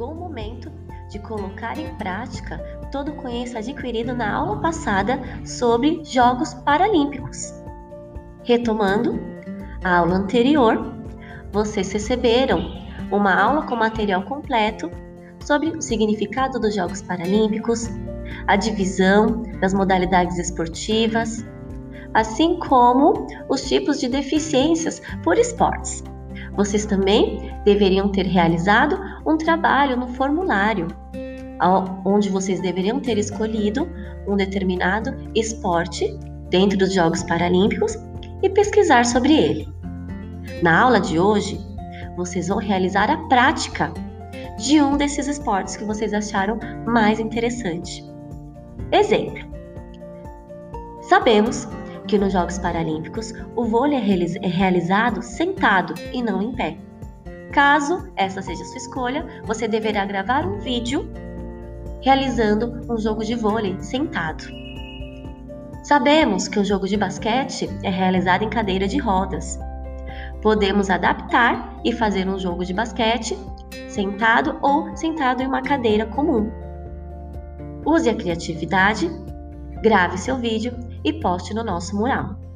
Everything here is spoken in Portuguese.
chegou o momento de colocar em prática todo o conhecimento adquirido na aula passada sobre Jogos Paralímpicos. Retomando a aula anterior, vocês receberam uma aula com material completo sobre o significado dos Jogos Paralímpicos, a divisão das modalidades esportivas, assim como os tipos de deficiências por esportes. Vocês também deveriam ter realizado um trabalho no formulário, onde vocês deveriam ter escolhido um determinado esporte dentro dos Jogos Paralímpicos e pesquisar sobre ele. Na aula de hoje, vocês vão realizar a prática de um desses esportes que vocês acharam mais interessante. Exemplo: Sabemos que nos Jogos Paralímpicos o vôlei é, é realizado sentado e não em pé. Caso essa seja sua escolha, você deverá gravar um vídeo realizando um jogo de vôlei sentado. Sabemos que o jogo de basquete é realizado em cadeira de rodas. Podemos adaptar e fazer um jogo de basquete sentado ou sentado em uma cadeira comum. Use a criatividade, grave seu vídeo e poste no nosso mural.